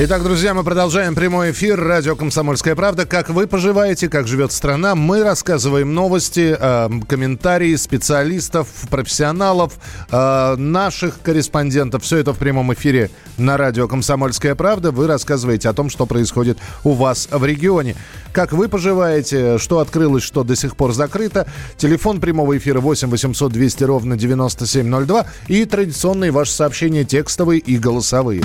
Итак, друзья, мы продолжаем прямой эфир. Радио «Комсомольская правда». Как вы поживаете, как живет страна? Мы рассказываем новости, э, комментарии специалистов, профессионалов, э, наших корреспондентов. Все это в прямом эфире на радио «Комсомольская правда». Вы рассказываете о том, что происходит у вас в регионе. Как вы поживаете, что открылось, что до сих пор закрыто. Телефон прямого эфира 8 800 200 ровно 9702. И традиционные ваши сообщения текстовые и голосовые.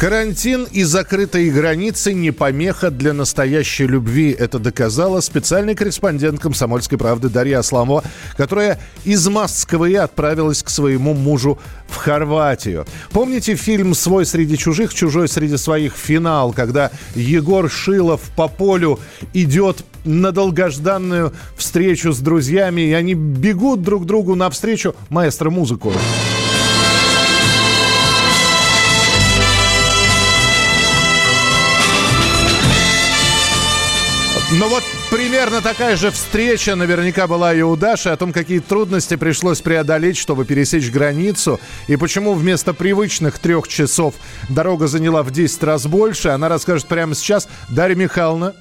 Карантин и закрытые границы не помеха для настоящей любви. Это доказала специальный корреспондент «Комсомольской правды» Дарья Асламова, которая из Москвы отправилась к своему мужу в Хорватию. Помните фильм «Свой среди чужих, чужой среди своих. Финал», когда Егор Шилов по полю идет на долгожданную встречу с друзьями, и они бегут друг другу навстречу. Маэстро музыку. Ну вот примерно такая же встреча наверняка была и у Даши о том, какие трудности пришлось преодолеть, чтобы пересечь границу, и почему вместо привычных трех часов дорога заняла в 10 раз больше. Она расскажет прямо сейчас. Дарья Михайловна.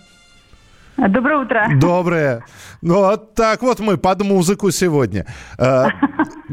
Доброе утро. Доброе. Ну, вот так вот мы под музыку сегодня. А,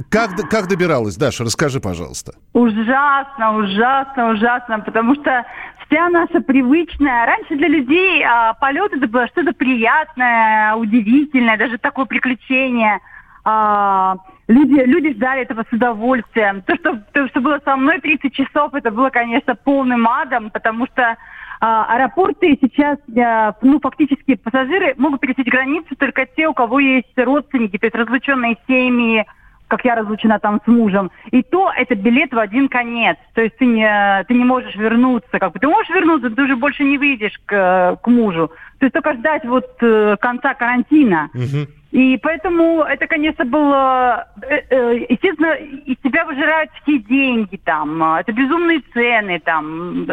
как, как добиралась, Даша, расскажи, пожалуйста. Ужасно, ужасно, ужасно, потому что вся наша привычная... Раньше для людей а, полет это было что-то приятное, удивительное, даже такое приключение. А, люди, люди ждали этого с удовольствием. То что, то, что было со мной 30 часов, это было, конечно, полным адом, потому что а, аэропорты сейчас, а, ну, фактически пассажиры могут пересечь границу только те, у кого есть родственники, то есть разлученные семьи, как я разлучена там с мужем. И то это билет в один конец. То есть ты не, ты не можешь вернуться. Как бы ты можешь вернуться, ты уже больше не выйдешь к, к мужу. То есть только ждать вот э, конца карантина. Угу. И поэтому это, конечно, было... Э, э, естественно, из тебя выжирают все деньги там. Это безумные цены там.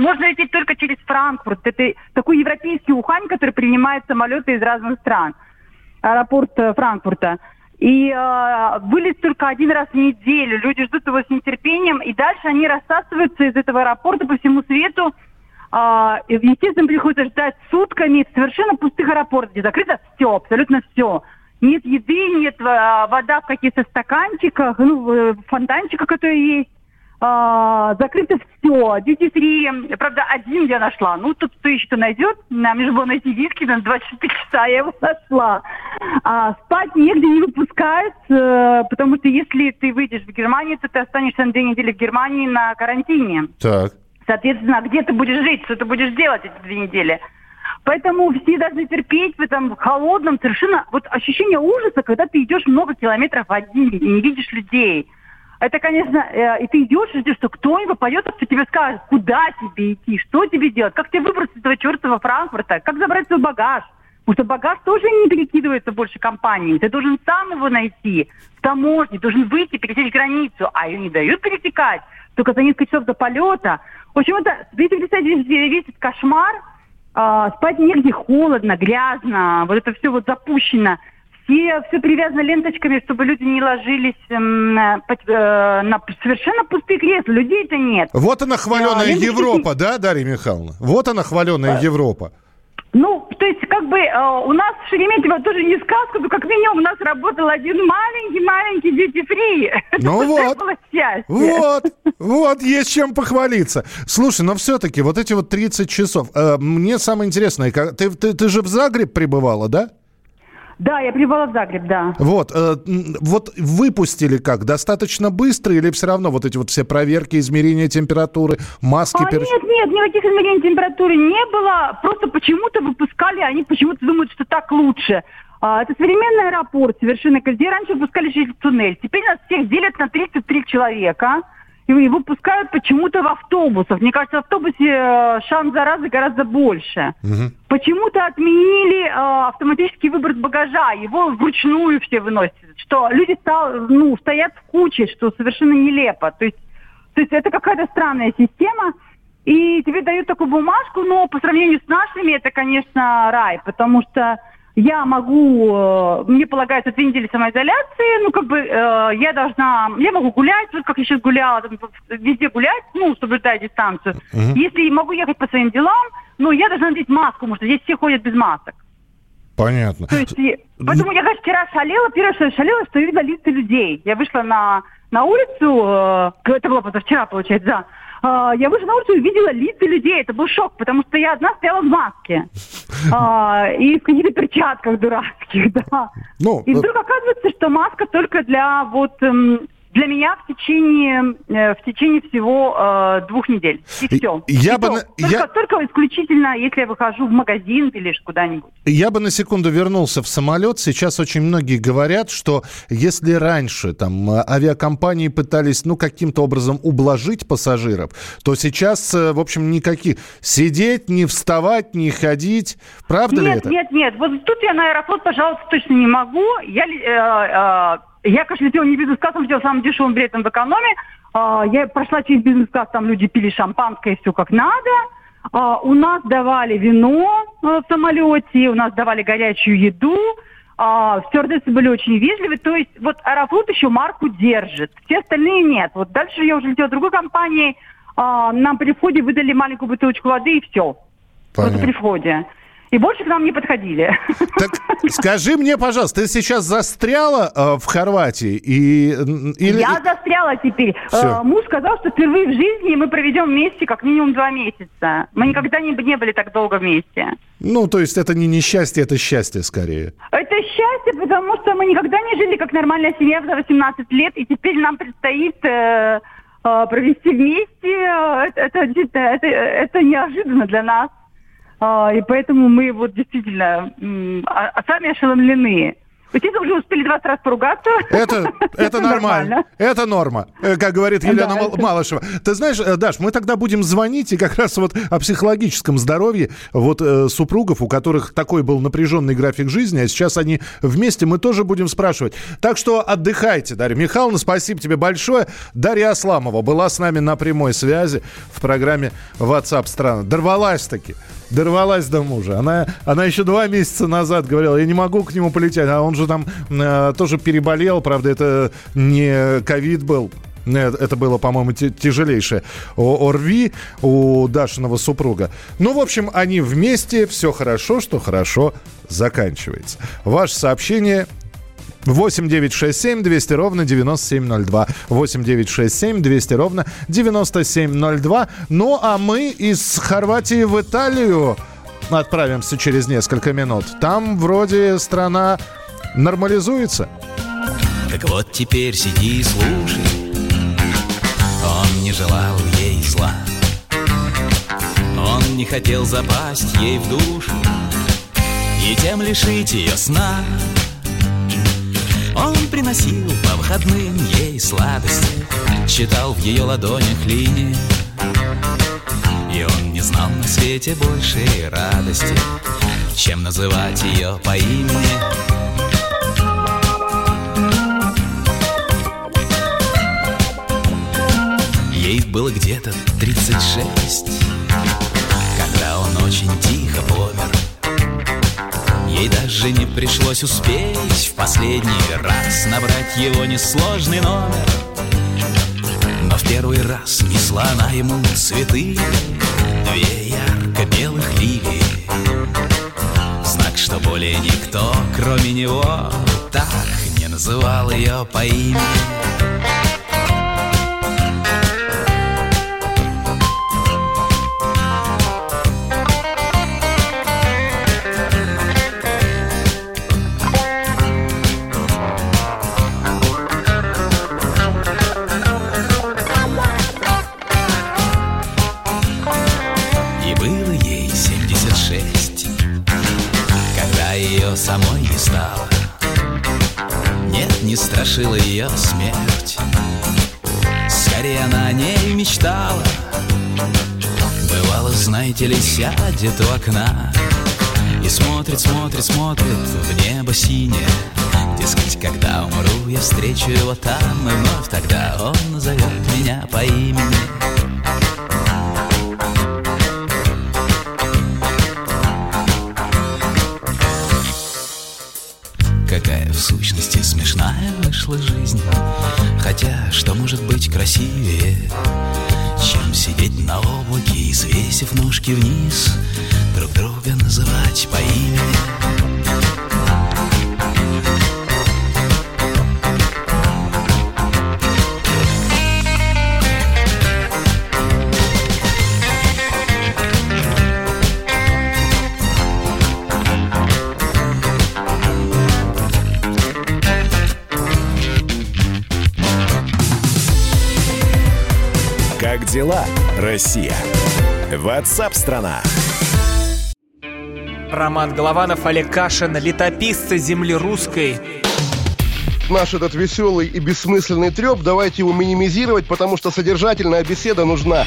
Можно лететь только через Франкфурт. Это такой европейский Ухань, который принимает самолеты из разных стран. Аэропорт Франкфурта. И э, вылет только один раз в неделю. Люди ждут его с нетерпением. И дальше они рассасываются из этого аэропорта по всему свету. Э, естественно, приходится ждать сутками в совершенно пустых аэропортах, где закрыто все, абсолютно все. Нет еды, нет э, вода в каких-то стаканчиках, ну, фонтанчиках, которые есть а, закрыто все. Duty free, правда, один я нашла. Ну, тут кто еще-то найдет. Нам же было найти виски на 24 часа, я его нашла. А, спать негде не выпускают, э, потому что если ты выйдешь в Германию, то ты останешься на две недели в Германии на карантине. Так. Соответственно, где ты будешь жить, что ты будешь делать эти две недели? Поэтому все должны терпеть в этом холодном, совершенно... Вот ощущение ужаса, когда ты идешь много километров один и не видишь людей это, конечно, э, и ты идешь и ждешь, что кто-нибудь пойдет, кто тебе скажет, куда тебе идти, что тебе делать, как тебе выбраться из этого чертова Франкфурта, как забрать свой багаж. Потому что багаж тоже не перекидывается больше компании. Ты должен сам его найти в таможне, должен выйти, пересечь границу, а ее не дают пересекать только за несколько часов до полета. В общем, это, представить весь, этот кошмар, э, спать негде холодно, грязно, вот это все вот запущено – все, все привязано ленточками, чтобы люди не ложились эм, на, э, на совершенно пустые кресла. Людей-то нет. Вот она хваленая а, Европа, да, Дарья Михайловна? Вот она хваленая а, Европа. Ну, то есть, как бы, э, у нас в Шереметьево тоже не сказка, но как минимум у нас работал один маленький-маленький free. Ну вот, вот, вот, есть чем похвалиться. Слушай, но все-таки вот эти вот 30 часов, э, мне самое интересное, ты, ты, ты же в Загреб прибывала, да? Да, я прибыла в Загреб, да. Вот, э, вот выпустили как? Достаточно быстро или все равно вот эти вот все проверки, измерения температуры, маски? А, пер... Нет, нет, никаких измерений температуры не было. Просто почему-то выпускали, они почему-то думают, что так лучше. А, это современный аэропорт совершенно, где раньше выпускали через туннель. Теперь нас всех делят на 33 человека. И выпускают почему-то в автобусах. Мне кажется, в автобусе э, шанс заразы гораздо больше. Угу. Почему-то отменили э, автоматический выбор багажа, его вручную все выносят. Что люди стал, ну, стоят в куче, что совершенно нелепо. То есть, то есть это какая-то странная система. И тебе дают такую бумажку, но по сравнению с нашими это, конечно, рай, потому что я могу, э, мне полагается две недели самоизоляции, ну, как бы, э, я должна, я могу гулять, вот как я сейчас гуляла, там, везде гулять, ну, соблюдая дистанцию. Угу. Если могу ехать по своим делам, ну, я должна надеть маску, потому что здесь все ходят без масок. Понятно. То есть, поэтому я, конечно, вчера шалела, первое, что я шалела, что я видела лица людей. Я вышла на, на улицу, э, это было позавчера, получается, да, а, я вышла на улицу и видела лица людей. Это был шок, потому что я одна стояла в маске. А, и в каких-то перчатках дурацких, да. Ну, и вдруг оказывается, что маска только для вот эм, для меня в течение, э, в течение всего э, двух недель. И все. Я и бы то, только, я... только исключительно, если я выхожу в магазин или куда-нибудь. Я бы на секунду вернулся в самолет. Сейчас очень многие говорят, что если раньше там э, авиакомпании пытались, ну, каким-то образом ублажить пассажиров, то сейчас, э, в общем, никаких. Сидеть, не вставать, не ходить. Правда нет, ли это? Нет, нет, Вот тут я на аэрофлот, пожалуйста, точно не могу. Я э, э, я, конечно, летела не бизнес-классом, летела самым дешевым билетом в экономе. А, я прошла через бизнес-класс, там люди пили шампанское, все как надо. А, у нас давали вино э, в самолете, у нас давали горячую еду. А, стюардессы были очень вежливы. То есть вот Аэрофлот еще марку держит. Все остальные нет. Вот дальше я уже летела в другой компании. Нам при входе выдали маленькую бутылочку воды и все. Понятно. Просто при входе. И больше к нам не подходили. Так скажи мне, пожалуйста, ты сейчас застряла э, в Хорватии? И, или... Я застряла теперь. Э, муж сказал, что впервые в жизни мы проведем вместе как минимум два месяца. Мы никогда не, не были так долго вместе. Ну, то есть это не несчастье, это счастье скорее. Это счастье, потому что мы никогда не жили как нормальная семья за 18 лет, и теперь нам предстоит... Э, э провести вместе, э, это, это, это, это неожиданно для нас. А, и поэтому мы вот действительно а, а сами ошеломлены. Естественно, уже успели 20 раз поругаться. Это, это нормально. Это норма, э, как говорит Елена да, Малышева. Ты знаешь, э, Даш, мы тогда будем звонить и как раз вот о психологическом здоровье вот э, супругов, у которых такой был напряженный график жизни, а сейчас они вместе, мы тоже будем спрашивать. Так что отдыхайте, Дарья Михайловна, спасибо тебе большое. Дарья Асламова была с нами на прямой связи в программе WhatsApp страна. Дорвалась-таки дорвалась до мужа. Она, она еще два месяца назад говорила, я не могу к нему полететь. А он же там э, тоже переболел, правда, это не ковид был. Это было, по-моему, тяжелейшее ОРВИ у Дашиного супруга. Ну, в общем, они вместе, все хорошо, что хорошо заканчивается. Ваше сообщение 8 9 6 7 200 ровно 9702. 8 9 6 7 200 ровно 9702. Ну, а мы из Хорватии в Италию отправимся через несколько минут. Там вроде страна нормализуется. Так вот теперь сиди и слушай. Он не желал ей зла. Он не хотел запасть ей в душу и тем лишить ее сна. Приносил по выходным ей сладости Читал в ее ладонях линии. И он не знал на свете большей радости Чем называть ее по имени. Ей было где-то 36 Когда он очень тихо помер Ей даже не пришлось успеть в последний раз Набрать его несложный номер. Но в первый раз несла она ему цветы Две ярко-белых лилии. Знак, что более никто, кроме него Так не называл ее по имени мечтала Бывало, знаете ли, сядет у окна И смотрит, смотрит, смотрит в небо синее. Дескать, когда умру, я встречу его там И вновь тогда он назовет меня по имени. Какая в сущности смешная вышла жизнь. Хотя что может быть красивее Чем сидеть на облаке и свесив ножки вниз Друг друга называть по имени дела, Россия? Ватсап-страна! Роман Голованов, Олег Кашин, летописцы земли русской. Наш этот веселый и бессмысленный треп, давайте его минимизировать, потому что содержательная беседа нужна.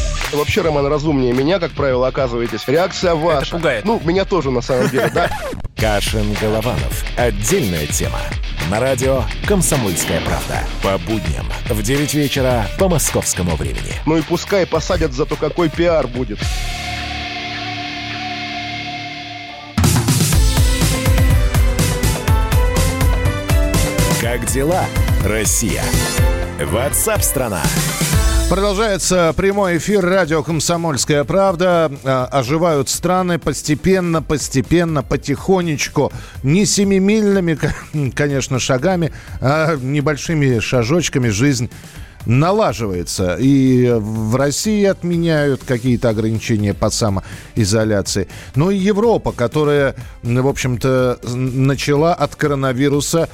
Вообще, Роман, разумнее меня, как правило, оказываетесь. Реакция ваша. пугает. Ну, меня тоже, на самом деле, да. Кашин-Голованов. Отдельная тема. На радио «Комсомольская правда». По будням в 9 вечера по московскому времени. Ну и пускай посадят, зато какой пиар будет. Как дела, Россия? Ватсап-страна! Продолжается прямой эфир радио «Комсомольская правда». А, Оживают страны постепенно, постепенно, потихонечку. Не семимильными, конечно, шагами, а небольшими шажочками жизнь налаживается. И в России отменяют какие-то ограничения по самоизоляции. Ну и Европа, которая, в общем-то, начала от коронавируса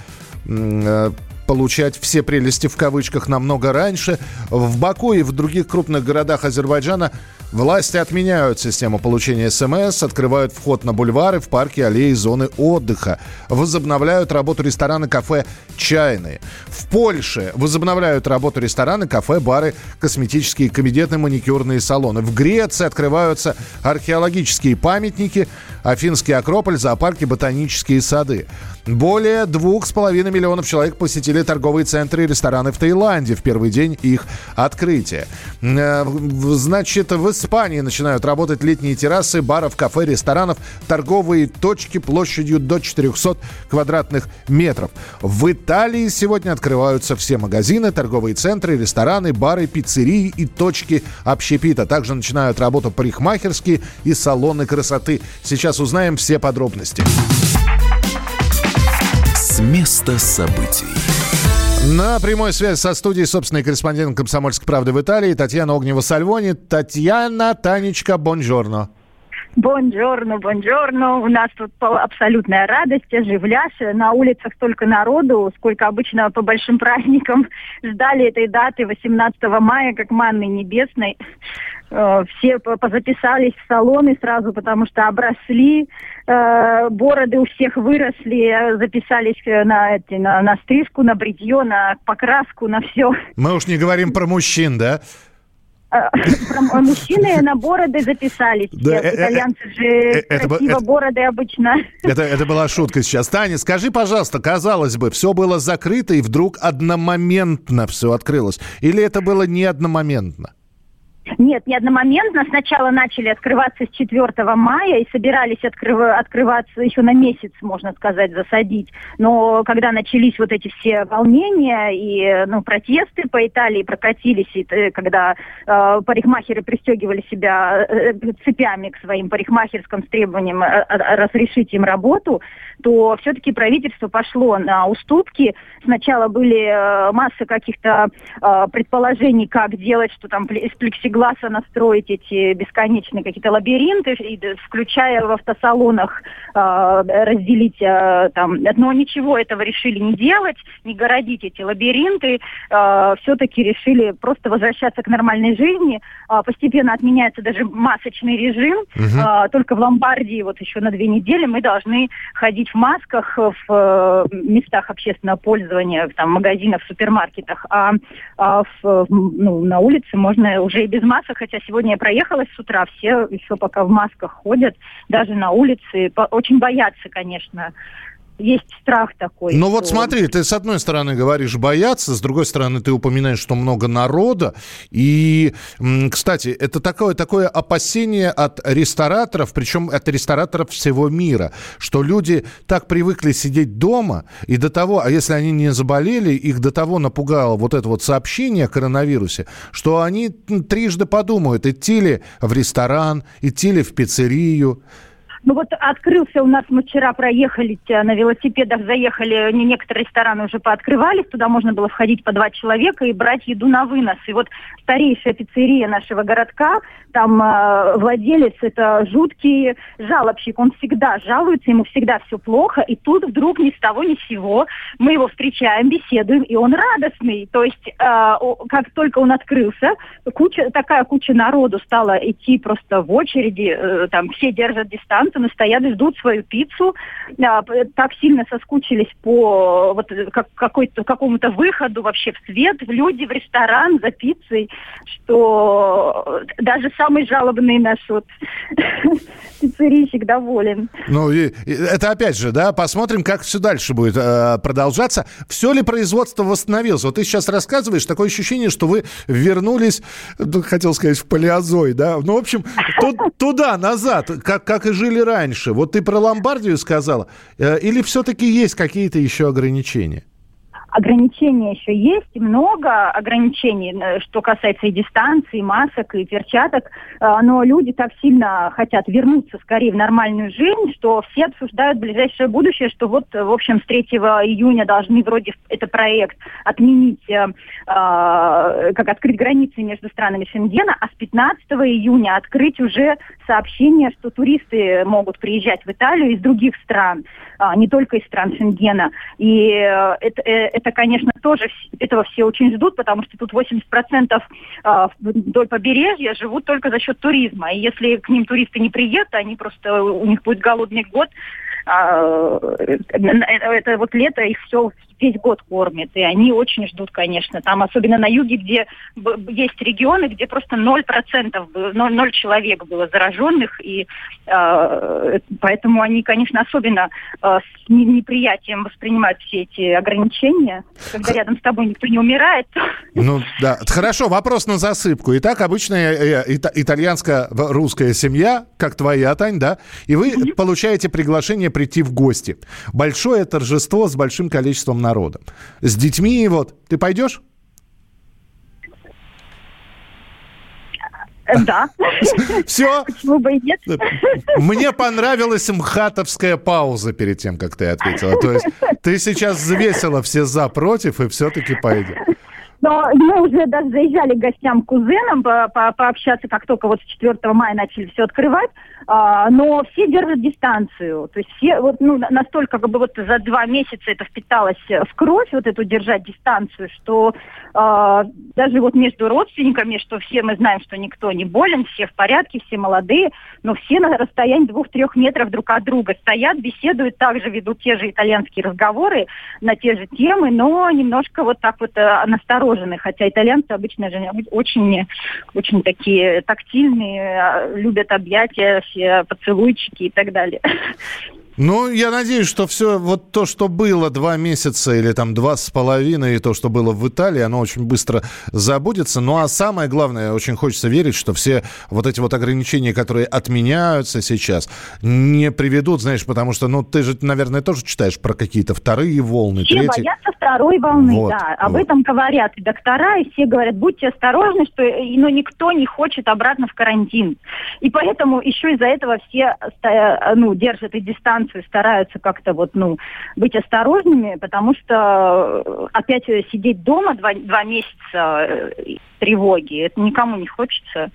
э, получать все прелести в кавычках намного раньше. В Баку и в других крупных городах Азербайджана власти отменяют систему получения СМС, открывают вход на бульвары, в парки, аллеи, зоны отдыха. Возобновляют работу рестораны, кафе, чайные. В Польше возобновляют работу рестораны, кафе, бары, косметические кабинеты, маникюрные салоны. В Греции открываются археологические памятники, Афинский Акрополь, зоопарки, ботанические сады. Более двух с половиной миллионов человек посетили торговые центры и рестораны в Таиланде в первый день их открытия. Э, Значит, в Испании начинают работать летние террасы, баров, кафе, ресторанов, торговые точки площадью до 400 квадратных метров. В Италии сегодня открываются все магазины, торговые центры, рестораны, бары, пиццерии и точки общепита. Также начинают работу парикмахерские и салоны красоты. Сейчас узнаем все подробности. С места событий. На прямой связи со студией собственный корреспондент «Комсомольской правды» в Италии Татьяна Огнева-Сальвони. Татьяна, Танечка, бонжорно. Бонжорно, бонжорно. У нас тут абсолютная радость, оживляш. На улицах столько народу, сколько обычно по большим праздникам. Ждали этой даты 18 мая, как манны небесной. Э, Все по- позаписались в салоны сразу, потому что обросли, э, бороды у всех выросли, записались э, на, эти, на, на стрижку, на бритье, на покраску, на все. Мы уж не говорим про мужчин, да? Э, про- Мужчины на бороды записались. Да, все. э, э, Итальянцы же э, это бы- красиво это- бороды обычно. Это, это была шутка сейчас. Таня, скажи, пожалуйста, казалось бы, все было закрыто и вдруг одномоментно все открылось. Или это было не одномоментно? Нет, не одномоментно. Сначала начали открываться с 4 мая и собирались открыва- открываться еще на месяц, можно сказать, засадить. Но когда начались вот эти все волнения и ну, протесты по Италии прокатились, и, э, когда э, парикмахеры пристегивали себя э, цепями к своим парикмахерским с требованием э, э, разрешить им работу, то все-таки правительство пошло на уступки. Сначала были э, масса каких-то э, предположений, как делать, что там из плексигласа класса настроить эти бесконечные какие-то лабиринты, включая в автосалонах э, разделить э, там, но ничего этого решили не делать, не городить эти лабиринты, э, все-таки решили просто возвращаться к нормальной жизни, э, постепенно отменяется даже масочный режим, угу. э, только в Ломбардии вот еще на две недели мы должны ходить в масках в э, местах общественного пользования, там, в магазинах, в супермаркетах, а, а в, ну, на улице можно уже и без масок, хотя сегодня я проехалась с утра, все еще пока в масках ходят, даже на улице, очень боятся, конечно, есть страх такой. Ну вот смотри, ты с одной стороны говоришь бояться, с другой стороны ты упоминаешь, что много народа. И, кстати, это такое, такое опасение от рестораторов, причем от рестораторов всего мира, что люди так привыкли сидеть дома, и до того, а если они не заболели, их до того напугало вот это вот сообщение о коронавирусе, что они трижды подумают, идти ли в ресторан, идти ли в пиццерию. Ну вот открылся у нас, мы вчера проехали на велосипедах, заехали, некоторые рестораны уже пооткрывались, туда можно было входить по два человека и брать еду на вынос. И вот старейшая пиццерия нашего городка, там э, владелец, это жуткий жалобщик, он всегда жалуется, ему всегда все плохо, и тут вдруг ни с того ни с сего мы его встречаем, беседуем, и он радостный. То есть э, как только он открылся, куча, такая куча народу стала идти просто в очереди, э, там все держат дистанцию, Джонсона стоят ждут свою пиццу. А, так сильно соскучились по вот, как, какой-то, какому-то выходу вообще в свет, в люди, в ресторан за пиццей, что даже самый жалобный наш вот пиццерийщик доволен. Ну, и, и, это опять же, да, посмотрим, как все дальше будет э, продолжаться. Все ли производство восстановилось? Вот ты сейчас рассказываешь, такое ощущение, что вы вернулись, ну, хотел сказать, в палеозой, да? Ну, в общем, туда, назад, как, как и жили раньше? Вот ты про Ломбардию сказала. Э, или все-таки есть какие-то еще ограничения? Ограничения еще есть, много ограничений, э, что касается и дистанции, и масок, и перчаток, э, но люди так сильно хотят вернуться скорее в нормальную жизнь, что все обсуждают ближайшее будущее, что вот, в общем, с 3 июня должны вроде это проект отменить, э, как открыть границы между странами Шенгена, а с 15 июня открыть уже сообщение, что туристы могут приезжать в Италию из других стран, а, не только из стран Шенгена. И это, это, конечно, тоже этого все очень ждут, потому что тут 80% а, вдоль побережья живут только за счет туризма. И если к ним туристы не приедут, они просто, у них будет голодный год, а, э, это вот лето их все весь год кормит, и они очень ждут, конечно. Там, особенно на юге, где есть регионы, где просто 0%, 0, 0 человек было зараженных, и э, поэтому они, конечно, особенно э, с неприятием воспринимают все эти ограничения. Когда рядом с тобой никто не умирает. Ну, да. Хорошо, вопрос на засыпку. Итак, обычная э, итальянско-русская семья, как твоя, Тань, да? И вы получаете приглашение прийти в гости. Большое торжество с большим количеством народа. С детьми вот. Ты пойдешь? Да. Все? Почему бы и нет? Мне понравилась мхатовская пауза перед тем, как ты ответила. То есть ты сейчас взвесила все за, против и все-таки пойдешь. Но мы уже даже заезжали к гостям к кузенам по по пообщаться, как только вот с 4 мая начали все открывать, а, но все держат дистанцию. То есть все вот ну, настолько как бы вот за два месяца это впиталось в кровь, вот эту держать дистанцию, что а, даже вот между родственниками, что все мы знаем, что никто не болен, все в порядке, все молодые, но все на расстоянии двух-трех метров друг от друга стоят, беседуют, также ведут те же итальянские разговоры на те же темы, но немножко вот так вот настороженно насторожены, хотя итальянцы обычно же очень, очень такие тактильные, а, любят объятия, поцелуйчики и так далее. Ну, я надеюсь, что все вот то, что было два месяца или там два с половиной, и то, что было в Италии, оно очень быстро забудется. Ну, а самое главное, очень хочется верить, что все вот эти вот ограничения, которые отменяются сейчас, не приведут, знаешь, потому что, ну, ты же, наверное, тоже читаешь про какие-то вторые волны, все третьи. боятся второй волны, вот, да. Об вот. этом говорят и доктора, и все говорят, будьте осторожны, что, но никто не хочет обратно в карантин. И поэтому еще из-за этого все, ну, держат и дистанцию дистанцию, стараются как-то вот, ну, быть осторожными, потому что э, опять сидеть дома два, два месяца тревоги, это никому не хочется.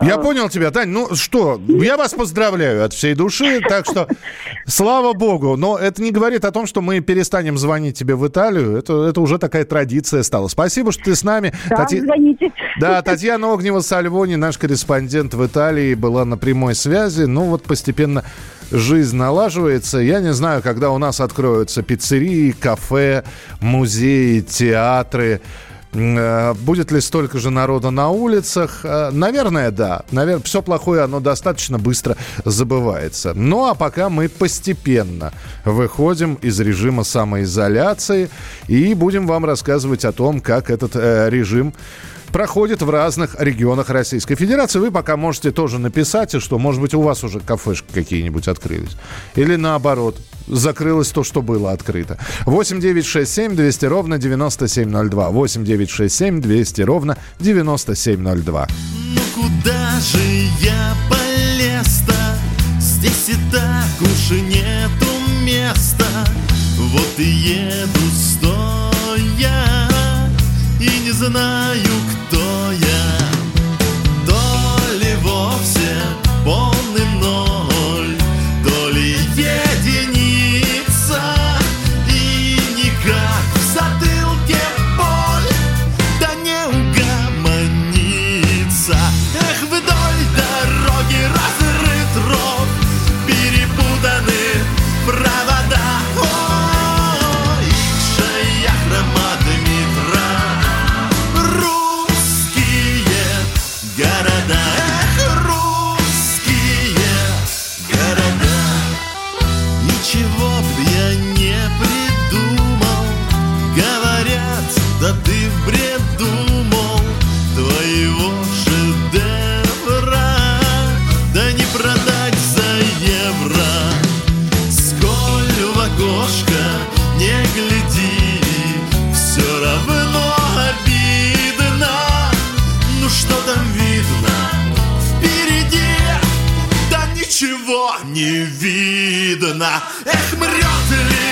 Я понял тебя, Тань. Ну что, я вас поздравляю от всей души, так что слава богу. Но это не говорит о том, что мы перестанем звонить тебе в Италию. Это, это уже такая традиция стала. Спасибо, что ты с нами. Да, Тати... звоните. Да, Татьяна Огнева Сальвони, наш корреспондент в Италии, была на прямой связи. Ну вот постепенно жизнь налаживается. Я не знаю, когда у нас откроются пиццерии, кафе, музеи, театры. Э, будет ли столько же народа на улицах? Э, наверное, да. Наверное, все плохое, оно достаточно быстро забывается. Ну, а пока мы постепенно выходим из режима самоизоляции и будем вам рассказывать о том, как этот э, режим проходит в разных регионах Российской Федерации. Вы пока можете тоже написать, что, может быть, у вас уже кафешки какие-нибудь открылись. Или наоборот, закрылось то, что было открыто. 8 9 6 7 200 ровно 9702. 8 9 6 7 200 ровно 9702. Ну куда же я полез-то? Здесь и так уж нету места. Вот и еду стоя знаю, кто я. То ли вовсе полный ноль не видно. Эх, мрет ли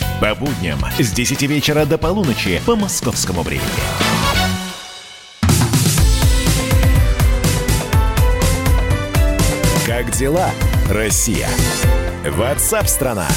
По будням с 10 вечера до полуночи по московскому времени. Как дела, Россия? Ватсап-страна!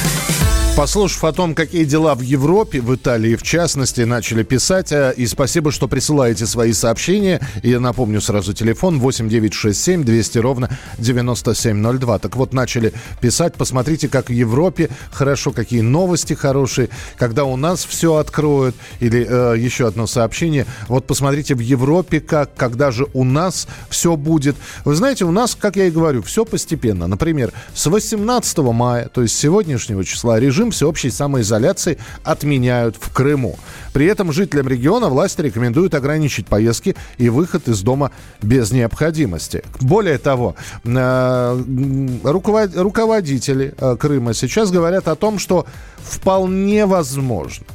Послушав о том, какие дела в Европе, в Италии в частности, начали писать. э, И спасибо, что присылаете свои сообщения. Я напомню сразу телефон 8967 200 ровно 9702. Так вот, начали писать. Посмотрите, как в Европе хорошо, какие новости хорошие. Когда у нас все откроют. Или э, еще одно сообщение. Вот посмотрите в Европе, как, когда же у нас все будет. Вы знаете, у нас, как я и говорю, все постепенно. Например, с 18 мая, то есть сегодняшнего числа, режим всеобщей самоизоляции отменяют в Крыму. При этом жителям региона власти рекомендуют ограничить поездки и выход из дома без необходимости. Более того, э, руководители э, Крыма сейчас говорят о том, что вполне возможно,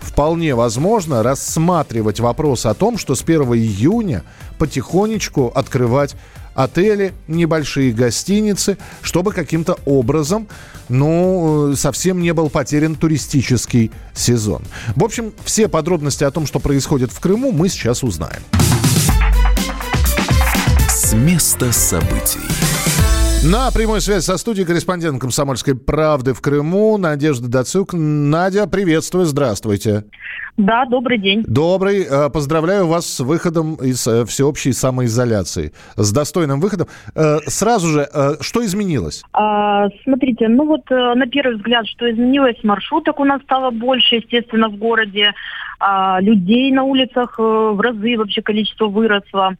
вполне возможно рассматривать вопрос о том, что с 1 июня потихонечку открывать отели, небольшие гостиницы, чтобы каким-то образом, ну, э, совсем не был потерян туристический сезон. В общем, все подробности о том, что происходит в Крыму, мы сейчас узнаем. С места событий. На прямой связи со студией корреспондент «Комсомольской правды» в Крыму Надежда Дацук. Надя, приветствую, здравствуйте. Да, добрый день. Добрый. Э, Поздравляю вас с выходом из э, всеобщей самоизоляции. С достойным выходом. Э, Сразу же, что изменилось? А, смотрите, ну вот на первый взгляд, что изменилось, маршруток у нас стало больше, естественно, в городе. А, людей на улицах э, в разы вообще количество выросло.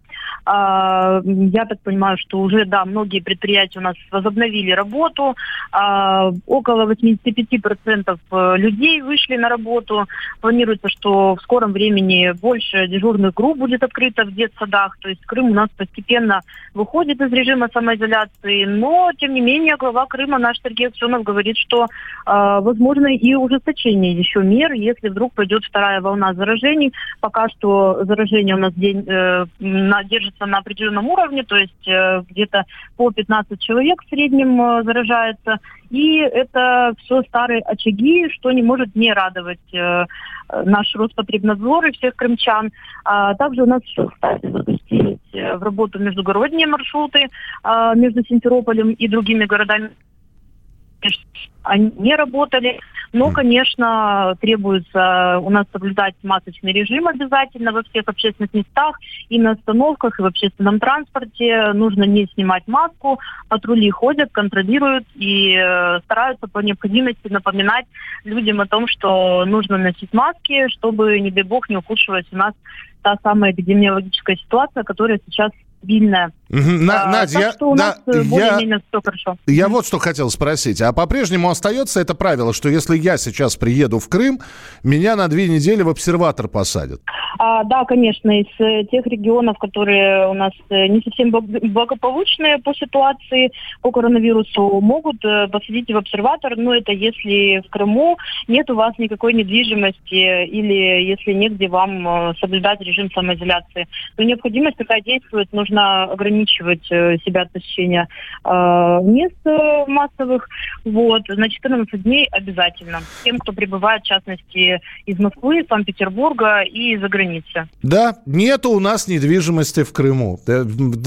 А, я так понимаю, что уже, да, многие предприятия у нас возобновили работу. А, около 85% э, людей вышли на работу. Планируется, что в скором времени больше дежурных групп будет открыто в детсадах. То есть Крым у нас постепенно выходит из режима самоизоляции. Но, тем не менее, глава Крыма наш Сергей Аксенов говорит, что а, возможно и ужесточение еще мер, если вдруг пойдет вторая волна заражений. Пока что заражение у нас день, э, держится на определенном уровне, то есть э, где-то по 15 человек в среднем э, заражается. И это все старые очаги, что не может не радовать э, э, наш Роспотребнадзор и всех крымчан. А также у нас еще, кстати, запустились э, в работу междугородние маршруты а, между Симферополем и другими городами они не работали. Но, конечно, требуется у нас соблюдать масочный режим обязательно во всех общественных местах и на остановках, и в общественном транспорте. Нужно не снимать маску. Патрули ходят, контролируют и э, стараются по необходимости напоминать людям о том, что нужно носить маски, чтобы, не дай бог, не ухудшилась у нас та самая эпидемиологическая ситуация, которая сейчас стабильная. На- А, Надя, я- что у да, нас э, я- более-менее все хорошо. Я вот что хотел спросить. А по-прежнему остается это правило, что если я сейчас приеду в Крым, меня на две недели в обсерватор посадят? А, да, конечно, из э, тех регионов, которые у нас э, не совсем благ- благополучные по ситуации по коронавирусу, могут посадить в обсерватор, но это если в Крыму нет у вас никакой недвижимости или если негде вам соблюдать режим самоизоляции. Но необходимость такая действует, нужно ограничивать э, себя от посещения э, мест э, массовых. Вот, на 14 дней обязательно. Тем, кто прибывает, в частности, из Москвы, Санкт-Петербурга и из-за границы. Да, нету у нас недвижимости в Крыму. Э,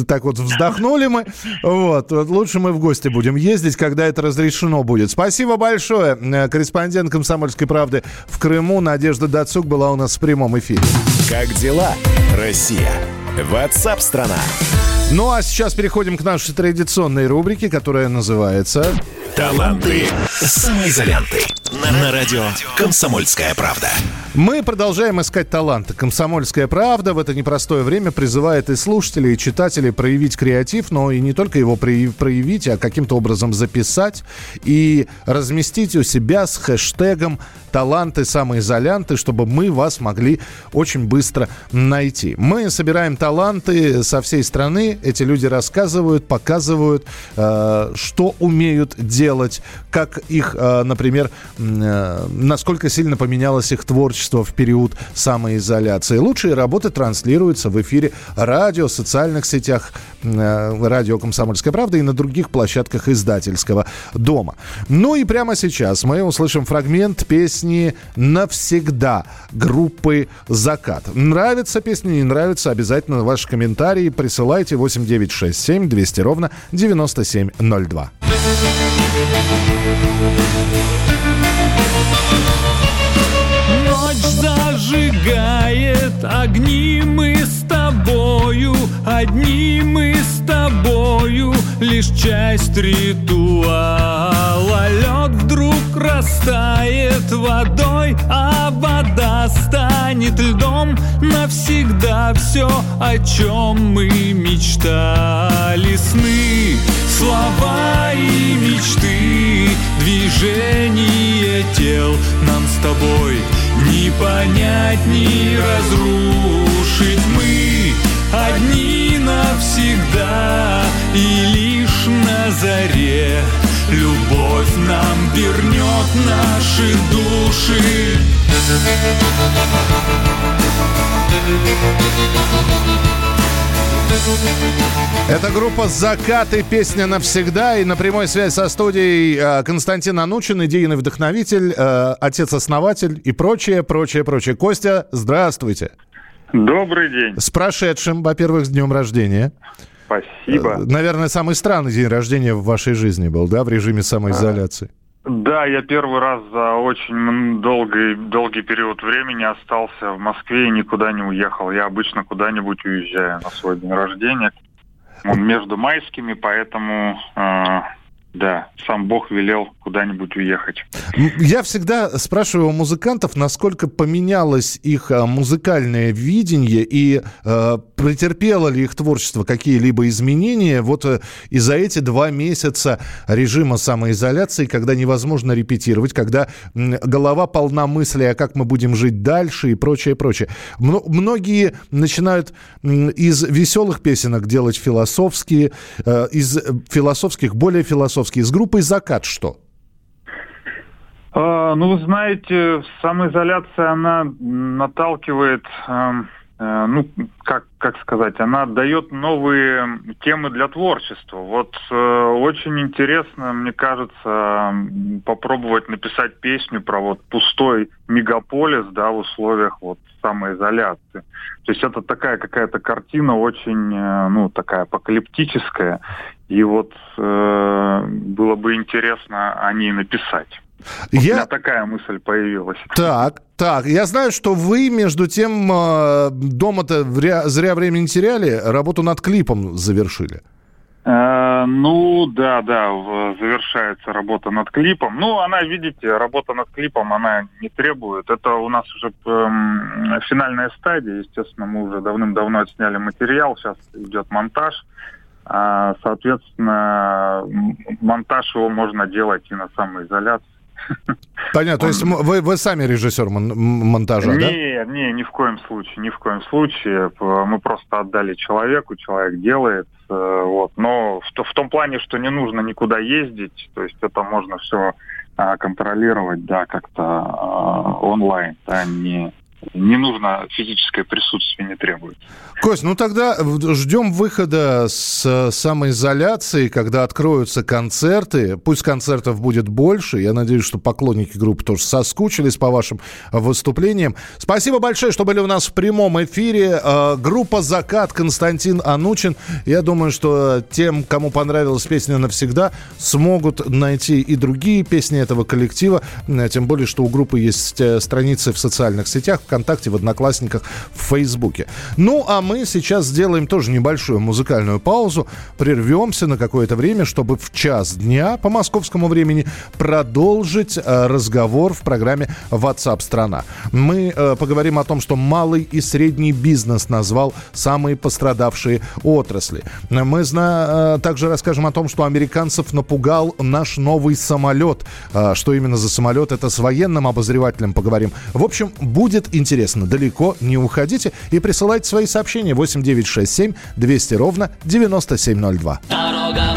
Так вот вздохнули мы. Вот. Лучше мы в гости будем ездить, когда это разрешено будет. Спасибо большое. Корреспондент «Комсомольской правды» в Крыму Надежда Дацук была у нас в прямом эфире. Как дела, Россия? Ватсап-страна! Ну а сейчас переходим к нашей традиционной рубрике, которая называется... Таланты самоизолянты. На радио «Комсомольская правда». Мы продолжаем искать таланты. «Комсомольская правда» в это непростое время призывает и слушателей, и читателей проявить креатив, но и не только его прояв- проявить, а каким-то образом записать и разместить у себя с хэштегом «Таланты самоизолянты», чтобы мы вас могли очень быстро найти. Мы собираем таланты со всей страны. Эти люди рассказывают, показывают, э, что умеют делать, как их, э, например, э, насколько сильно поменялось их творчество в период самоизоляции. Лучшие работы транслируются в эфире радио, социальных сетях, э, радио «Комсомольская правда» и на других площадках издательского дома. Ну и прямо сейчас мы услышим фрагмент песни «Навсегда» группы «Закат». Нравится песня, не нравится, обязательно ваши комментарии присылайте 8967 200 ровно 9702. Ночь зажигает огни мы с тобою Одни мы с тобою Лишь часть ритуала. Лед вдруг растает водой А вода станет льдом. Навсегда все, о чем мы мечтали Движение тел нам с тобой Не понять, не разрушить. Мы одни навсегда И лишь на заре Любовь нам вернет наши души Это группа «Закат» и песня «Навсегда». И на прямой связи со студией э, Константин Анучин, идейный вдохновитель, э, отец-основатель и прочее, прочее, прочее. Костя, здравствуйте. Добрый день. С прошедшим, во-первых, с днем рождения. Спасибо. Э, Наверное, самый странный день рождения в вашей жизни был, да, в режиме самоизоляции? Да, я первый раз за очень долгий, долгий период времени остался в Москве и никуда не уехал. Я обычно куда-нибудь уезжаю на свой день рождения. Между майскими, поэтому, э, да, сам Бог велел куда-нибудь уехать. Я всегда спрашиваю у музыкантов, насколько поменялось их а, музыкальное видение и э, претерпело ли их творчество какие-либо изменения вот э, и за эти два месяца режима самоизоляции, когда невозможно репетировать, когда голова полна мыслей, а как мы будем жить дальше и прочее, прочее. Мно- многие начинают из веселых песенок делать философские, э, из э, философских более философские. С группой «Закат» что? А, ну, вы знаете, самоизоляция, она наталкивает, эм, э, ну, как, как сказать, она дает новые темы для творчества. Вот э, очень интересно, мне кажется, м, попробовать написать песню про вот пустой мегаполис, да, в условиях вот самоизоляции. То есть это такая какая-то картина очень, э, ну, такая апокалиптическая. И вот было бы интересно о ней написать. У Я- меня такая мысль появилась. Так, так. Я знаю, что вы, между тем, э, дома-то вря- зря время не теряли, работу над клипом завершили. Э, ну, да, да, завершается работа над клипом. Ну, она, видите, работа над клипом, она не требует. Это у нас уже эм, финальная стадия. Естественно, мы уже давным-давно отсняли материал, сейчас идет монтаж. А, соответственно, монтаж его можно делать и на самоизоляции. Понятно. То есть вы, вы сами режиссер мон- монтажа, да? Не, не, ни в коем случае, ни в коем случае. Мы просто отдали человеку, человек делает. э, Вот. Но в, в том плане, что не нужно никуда ездить, то есть это можно все контролировать, да, как-то а, онлайн, да, не, не нужно физическое присутствие, не требуется. Кость, ну тогда ждем выхода с самоизоляции, когда откроются концерты. Пусть концертов будет больше. Я надеюсь, что поклонники группы тоже соскучились по вашим выступлениям. Спасибо большое, что были у нас в прямом эфире. Э, Группа «Закат», Константин Анучин. Я думаю, что тем, кому понравилась песня «Навсегда», смогут найти и другие песни этого коллектива. Тем более, что у группы есть э, страницы в социальных сетях, ВКонтакте, в Одноклассниках, в Фейсбуке. Ну, а мы сейчас сделаем тоже небольшую музыкальную паузу, прервемся на какое-то время, чтобы в час дня по московскому времени продолжить э, разговор в программе WhatsApp страна. Мы э, поговорим о том, что малый и средний бизнес назвал самые пострадавшие отрасли. Мы зна- э, также расскажем о том, что американцев напугал наш новый самолет. Э, Что именно за самолет, это с военным обозревателем поговорим. В общем, будет интересно. Далеко не уходите и присылайте свои сообщения 8967 200 ровно 9702. Дорога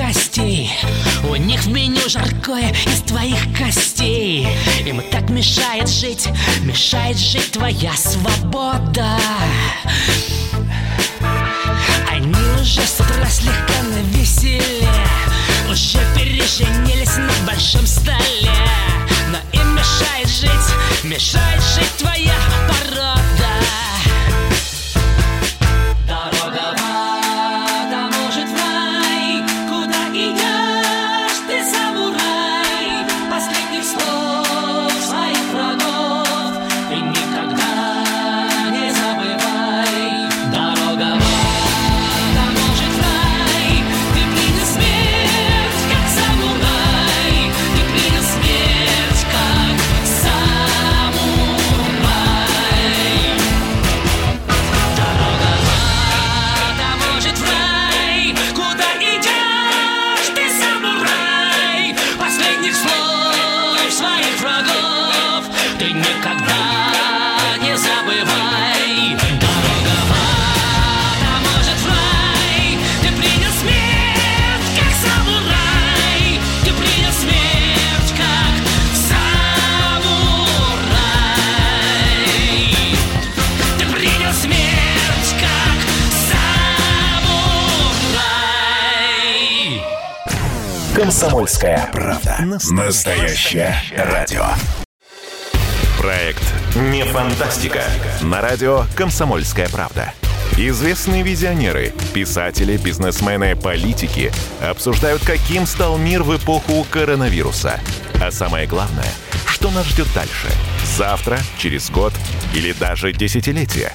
гостей. У них в меню жаркое из твоих костей. Им так мешает жить, мешает жить твоя свобода. Они уже с утра слегка навеселе Уже переженились на большом столе. Но им мешает жить, мешает жить Комсомольская правда. Настоящее радио. Проект «Не фантастика» на радио «Комсомольская правда». Известные визионеры, писатели, бизнесмены, политики обсуждают, каким стал мир в эпоху коронавируса. А самое главное, что нас ждет дальше? Завтра, через год или даже десятилетие?